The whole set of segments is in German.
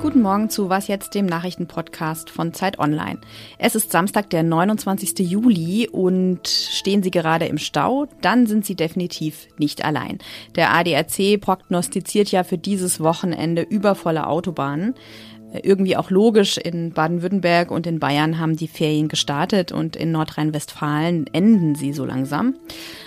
Guten Morgen zu Was jetzt, dem Nachrichtenpodcast von Zeit Online. Es ist Samstag, der 29. Juli und stehen Sie gerade im Stau, dann sind Sie definitiv nicht allein. Der ADAC prognostiziert ja für dieses Wochenende übervolle Autobahnen irgendwie auch logisch. In Baden-Württemberg und in Bayern haben die Ferien gestartet und in Nordrhein-Westfalen enden sie so langsam.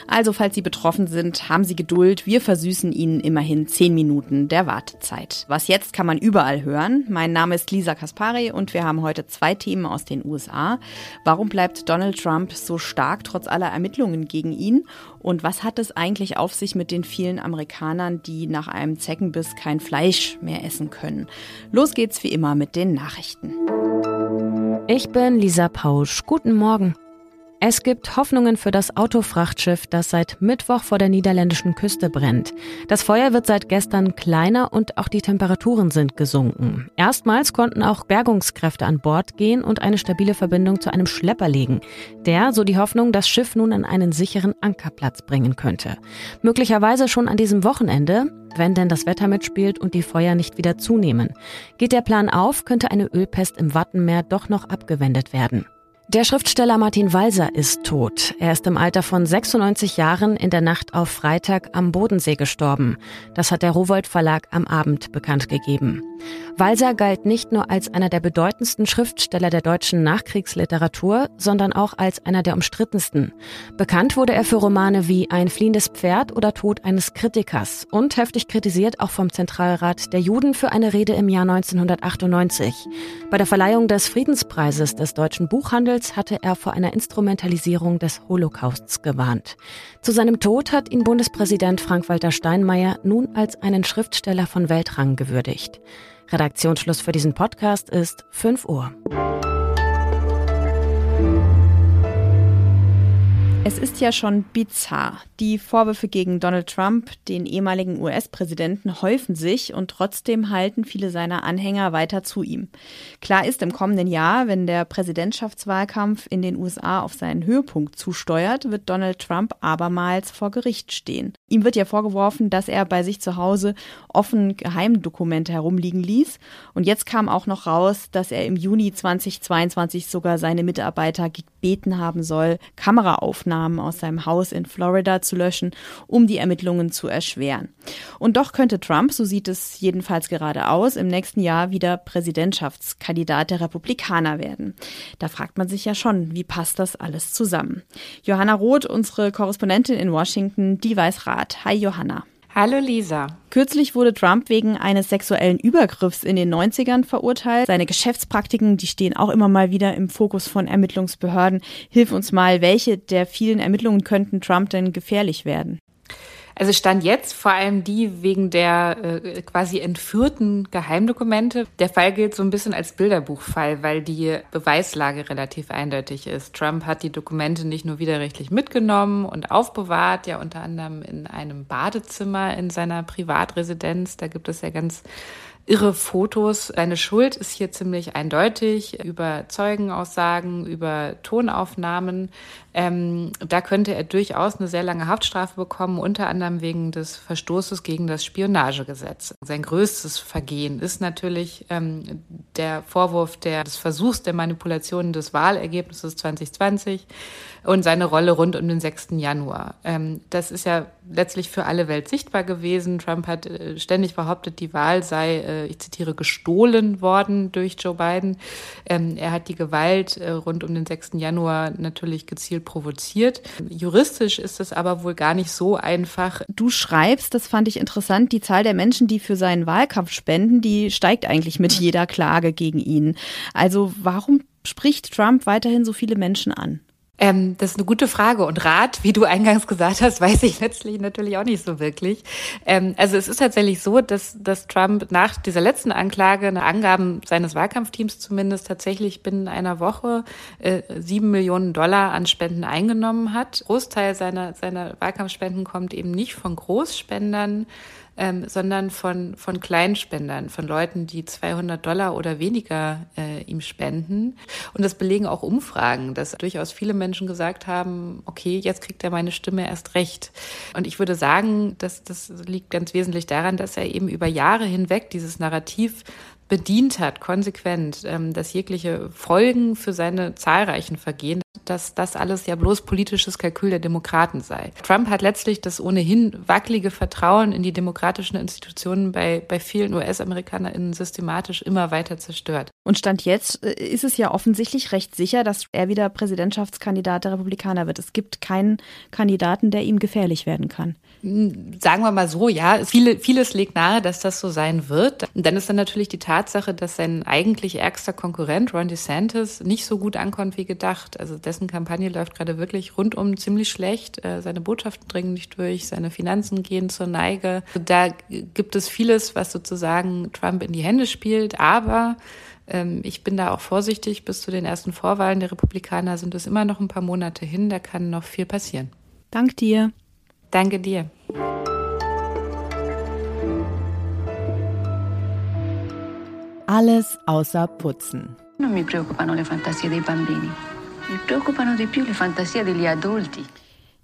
Also falls Sie betroffen sind, haben Sie Geduld. Wir versüßen Ihnen immerhin zehn Minuten der Wartezeit. Was jetzt kann man überall hören. Mein Name ist Lisa Kaspari und wir haben heute zwei Themen aus den USA. Warum bleibt Donald Trump so stark trotz aller Ermittlungen gegen ihn? Und was hat es eigentlich auf sich mit den vielen Amerikanern, die nach einem Zeckenbiss kein Fleisch mehr essen können? Los geht's immer mit den Nachrichten. Ich bin Lisa Pausch. Guten Morgen. Es gibt Hoffnungen für das Autofrachtschiff, das seit Mittwoch vor der niederländischen Küste brennt. Das Feuer wird seit gestern kleiner und auch die Temperaturen sind gesunken. Erstmals konnten auch Bergungskräfte an Bord gehen und eine stabile Verbindung zu einem Schlepper legen, der, so die Hoffnung, das Schiff nun an einen sicheren Ankerplatz bringen könnte. Möglicherweise schon an diesem Wochenende, wenn denn das Wetter mitspielt und die Feuer nicht wieder zunehmen. Geht der Plan auf, könnte eine Ölpest im Wattenmeer doch noch abgewendet werden. Der Schriftsteller Martin Walser ist tot. Er ist im Alter von 96 Jahren in der Nacht auf Freitag am Bodensee gestorben. Das hat der Rowold Verlag am Abend bekannt gegeben. Walser galt nicht nur als einer der bedeutendsten Schriftsteller der deutschen Nachkriegsliteratur, sondern auch als einer der umstrittensten. Bekannt wurde er für Romane wie Ein fliehendes Pferd oder Tod eines Kritikers und heftig kritisiert auch vom Zentralrat der Juden für eine Rede im Jahr 1998. Bei der Verleihung des Friedenspreises des deutschen Buchhandels Goebbels hatte er vor einer Instrumentalisierung des Holocausts gewarnt. Zu seinem Tod hat ihn Bundespräsident Frank-Walter Steinmeier nun als einen Schriftsteller von Weltrang gewürdigt. Redaktionsschluss für diesen Podcast ist 5 Uhr. Es ist ja schon bizarr. Die Vorwürfe gegen Donald Trump, den ehemaligen US-Präsidenten, häufen sich und trotzdem halten viele seiner Anhänger weiter zu ihm. Klar ist, im kommenden Jahr, wenn der Präsidentschaftswahlkampf in den USA auf seinen Höhepunkt zusteuert, wird Donald Trump abermals vor Gericht stehen. Ihm wird ja vorgeworfen, dass er bei sich zu Hause offen Geheimdokumente herumliegen ließ. Und jetzt kam auch noch raus, dass er im Juni 2022 sogar seine Mitarbeiter gebeten haben soll, Kameraaufnahmen aus seinem Haus in Florida zu löschen, um die Ermittlungen zu erschweren. Und doch könnte Trump, so sieht es jedenfalls gerade aus, im nächsten Jahr wieder Präsidentschaftskandidat der Republikaner werden. Da fragt man sich ja schon, wie passt das alles zusammen? Johanna Roth, unsere Korrespondentin in Washington, die weiß. Rat. Hi Johanna. Hallo Lisa. Kürzlich wurde Trump wegen eines sexuellen Übergriffs in den 90ern verurteilt. Seine Geschäftspraktiken, die stehen auch immer mal wieder im Fokus von Ermittlungsbehörden. Hilf uns mal, welche der vielen Ermittlungen könnten Trump denn gefährlich werden? Also stand jetzt vor allem die wegen der äh, quasi entführten Geheimdokumente. Der Fall gilt so ein bisschen als Bilderbuchfall, weil die Beweislage relativ eindeutig ist. Trump hat die Dokumente nicht nur widerrechtlich mitgenommen und aufbewahrt, ja unter anderem in einem Badezimmer in seiner Privatresidenz. Da gibt es ja ganz irre Fotos. Seine Schuld ist hier ziemlich eindeutig über Zeugenaussagen, über Tonaufnahmen. Ähm, da könnte er durchaus eine sehr lange Haftstrafe bekommen, unter anderem wegen des Verstoßes gegen das Spionagegesetz. Sein größtes Vergehen ist natürlich ähm, der Vorwurf der, des Versuchs der Manipulation des Wahlergebnisses 2020 und seine Rolle rund um den 6. Januar. Ähm, das ist ja letztlich für alle Welt sichtbar gewesen. Trump hat äh, ständig behauptet, die Wahl sei, äh, ich zitiere, gestohlen worden durch Joe Biden. Ähm, er hat die Gewalt äh, rund um den 6. Januar natürlich gezielt provoziert. Juristisch ist es aber wohl gar nicht so einfach. Du schreibst, das fand ich interessant, die Zahl der Menschen, die für seinen Wahlkampf spenden, die steigt eigentlich mit jeder Klage gegen ihn. Also warum spricht Trump weiterhin so viele Menschen an? Ähm, das ist eine gute Frage. Und Rat, wie du eingangs gesagt hast, weiß ich letztlich natürlich auch nicht so wirklich. Ähm, also es ist tatsächlich so, dass, dass Trump nach dieser letzten Anklage, nach Angaben seines Wahlkampfteams zumindest, tatsächlich binnen einer Woche äh, sieben äh, Millionen Dollar an Spenden eingenommen hat. Großteil seiner, seiner Wahlkampfspenden kommt eben nicht von Großspendern, ähm, sondern von, von Kleinspendern, von Leuten, die 200 Dollar oder weniger äh, ihm spenden. Und das belegen auch Umfragen, dass durchaus viele Menschen gesagt haben, okay, jetzt kriegt er meine Stimme erst recht. Und ich würde sagen, dass das liegt ganz wesentlich daran, dass er eben über Jahre hinweg dieses Narrativ bedient hat, konsequent, ähm, dass jegliche Folgen für seine zahlreichen Vergehen, dass das alles ja bloß politisches Kalkül der Demokraten sei. Trump hat letztlich das ohnehin wackelige Vertrauen in die demokratischen Institutionen bei, bei vielen US-AmerikanerInnen systematisch immer weiter zerstört. Und Stand jetzt äh, ist es ja offensichtlich recht sicher, dass er wieder Präsidentschaftskandidat der Republikaner wird. Es gibt keinen Kandidaten, der ihm gefährlich werden kann. Hm, sagen wir mal so, ja, viele, vieles legt nahe, dass das so sein wird. Und dann ist dann natürlich die Tatsache, dass sein eigentlich ärgster Konkurrent, Ron DeSantis, nicht so gut ankommt wie gedacht. Also dessen Kampagne läuft gerade wirklich rundum ziemlich schlecht. Äh, seine Botschaften dringen nicht durch, seine Finanzen gehen zur Neige. Da gibt es vieles, was sozusagen Trump in die Hände spielt, aber ähm, ich bin da auch vorsichtig. Bis zu den ersten Vorwahlen der Republikaner sind es immer noch ein paar Monate hin. Da kann noch viel passieren. Dank dir. Danke dir. Alles außer Putzen. Non mi preoccupano le fantasie dei bambini. Mi preoccupano di più le fantasie degli adulti.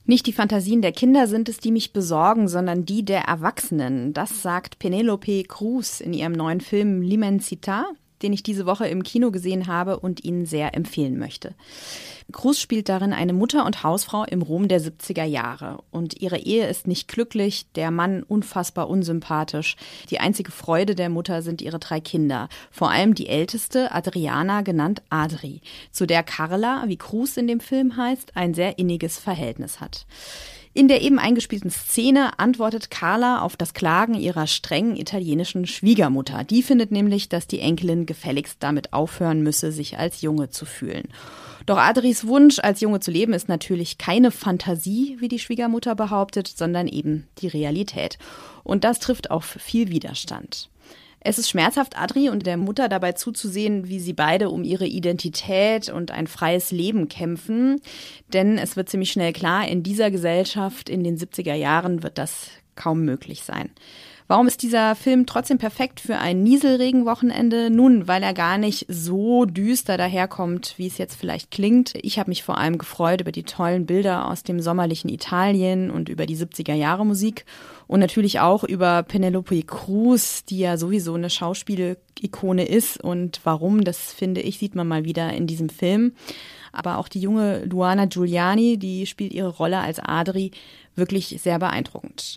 Nicht die Fantasien der Kinder sind es, die mich besorgen, sondern die der Erwachsenen. Das sagt Penelope Cruz in ihrem neuen Film L'Immensità, den ich diese Woche im Kino gesehen habe und Ihnen sehr empfehlen möchte. Cruz spielt darin eine Mutter und Hausfrau im Rom der 70er Jahre. Und ihre Ehe ist nicht glücklich, der Mann unfassbar unsympathisch. Die einzige Freude der Mutter sind ihre drei Kinder. Vor allem die älteste, Adriana, genannt Adri, zu der Carla, wie Cruz in dem Film heißt, ein sehr inniges Verhältnis hat. In der eben eingespielten Szene antwortet Carla auf das Klagen ihrer strengen italienischen Schwiegermutter. Die findet nämlich, dass die Enkelin gefälligst damit aufhören müsse, sich als Junge zu fühlen. Doch Adris Wunsch, als Junge zu leben, ist natürlich keine Fantasie, wie die Schwiegermutter behauptet, sondern eben die Realität. Und das trifft auf viel Widerstand. Es ist schmerzhaft, Adri und der Mutter dabei zuzusehen, wie sie beide um ihre Identität und ein freies Leben kämpfen. Denn es wird ziemlich schnell klar, in dieser Gesellschaft in den 70er Jahren wird das kaum möglich sein. Warum ist dieser Film trotzdem perfekt für ein Nieselregenwochenende? Nun, weil er gar nicht so düster daherkommt, wie es jetzt vielleicht klingt. Ich habe mich vor allem gefreut über die tollen Bilder aus dem sommerlichen Italien und über die 70er Jahre Musik und natürlich auch über Penelope Cruz, die ja sowieso eine Schauspielikone ist und warum, das finde ich, sieht man mal wieder in diesem Film. Aber auch die junge Luana Giuliani, die spielt ihre Rolle als Adri wirklich sehr beeindruckend.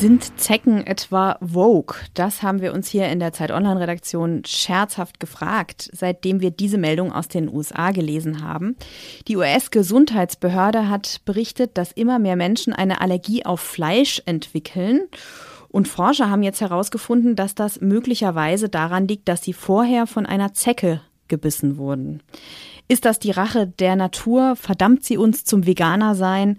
Sind Zecken etwa Vogue? Das haben wir uns hier in der Zeit Online-Redaktion scherzhaft gefragt, seitdem wir diese Meldung aus den USA gelesen haben. Die US-Gesundheitsbehörde hat berichtet, dass immer mehr Menschen eine Allergie auf Fleisch entwickeln. Und Forscher haben jetzt herausgefunden, dass das möglicherweise daran liegt, dass sie vorher von einer Zecke gebissen wurden. Ist das die Rache der Natur? Verdammt sie uns zum Veganer sein?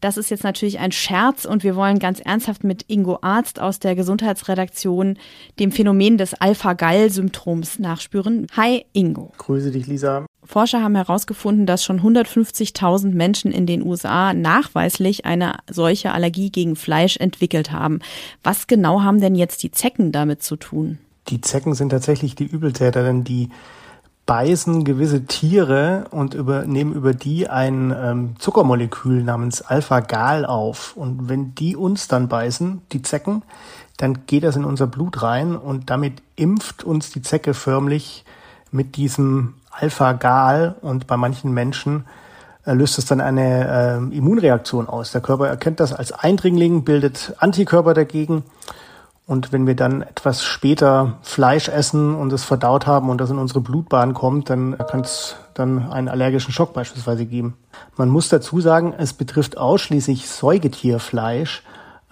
Das ist jetzt natürlich ein Scherz und wir wollen ganz ernsthaft mit Ingo Arzt aus der Gesundheitsredaktion dem Phänomen des Alpha-Gal-Symptoms nachspüren. Hi Ingo. Grüße dich, Lisa. Forscher haben herausgefunden, dass schon 150.000 Menschen in den USA nachweislich eine solche Allergie gegen Fleisch entwickelt haben. Was genau haben denn jetzt die Zecken damit zu tun? Die Zecken sind tatsächlich die Übeltäter, denn die beißen gewisse Tiere und über, nehmen über die ein ähm, Zuckermolekül namens Alpha-Gal auf. Und wenn die uns dann beißen, die Zecken, dann geht das in unser Blut rein und damit impft uns die Zecke förmlich mit diesem Alpha-Gal und bei manchen Menschen äh, löst es dann eine äh, Immunreaktion aus. Der Körper erkennt das als Eindringling, bildet Antikörper dagegen und wenn wir dann etwas später Fleisch essen und es verdaut haben und das in unsere Blutbahn kommt, dann kann es dann einen allergischen Schock beispielsweise geben. Man muss dazu sagen, es betrifft ausschließlich Säugetierfleisch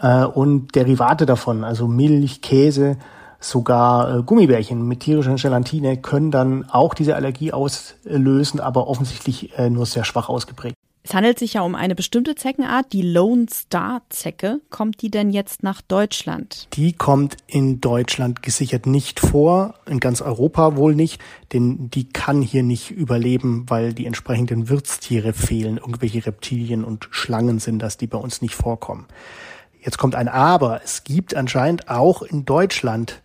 äh, und Derivate davon, also Milch, Käse, sogar äh, Gummibärchen mit tierischer Gelatine können dann auch diese Allergie auslösen, aber offensichtlich äh, nur sehr schwach ausgeprägt. Es handelt sich ja um eine bestimmte Zeckenart, die Lone Star Zecke. Kommt die denn jetzt nach Deutschland? Die kommt in Deutschland gesichert nicht vor, in ganz Europa wohl nicht, denn die kann hier nicht überleben, weil die entsprechenden Wirtstiere fehlen. Irgendwelche Reptilien und Schlangen sind das, die bei uns nicht vorkommen. Jetzt kommt ein Aber. Es gibt anscheinend auch in Deutschland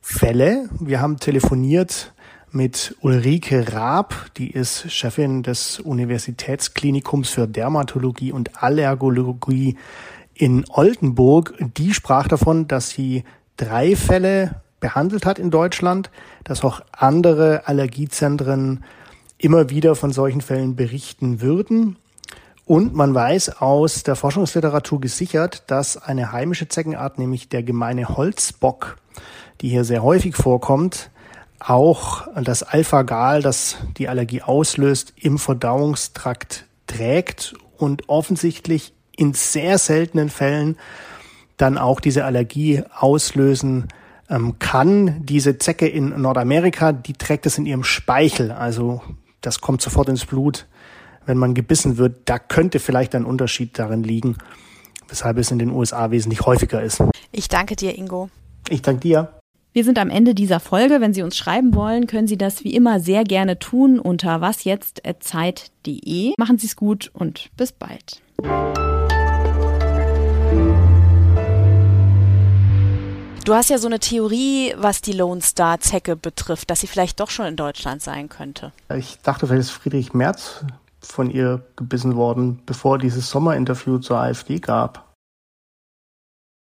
Fälle. Wir haben telefoniert mit Ulrike Raab, die ist Chefin des Universitätsklinikums für Dermatologie und Allergologie in Oldenburg. Die sprach davon, dass sie drei Fälle behandelt hat in Deutschland, dass auch andere Allergiezentren immer wieder von solchen Fällen berichten würden. Und man weiß aus der Forschungsliteratur gesichert, dass eine heimische Zeckenart, nämlich der gemeine Holzbock, die hier sehr häufig vorkommt, auch das Alpha-Gal, das die Allergie auslöst, im Verdauungstrakt trägt und offensichtlich in sehr seltenen Fällen dann auch diese Allergie auslösen ähm, kann. Diese Zecke in Nordamerika, die trägt es in ihrem Speichel, also das kommt sofort ins Blut, wenn man gebissen wird. Da könnte vielleicht ein Unterschied darin liegen, weshalb es in den USA wesentlich häufiger ist. Ich danke dir, Ingo. Ich danke dir. Wir sind am Ende dieser Folge. Wenn Sie uns schreiben wollen, können Sie das wie immer sehr gerne tun unter wasjetzt.zeit.de. Machen Sie es gut und bis bald. Du hast ja so eine Theorie, was die Lone Star Zecke betrifft, dass sie vielleicht doch schon in Deutschland sein könnte. Ich dachte, vielleicht ist Friedrich Merz von ihr gebissen worden, bevor dieses Sommerinterview zur AfD gab.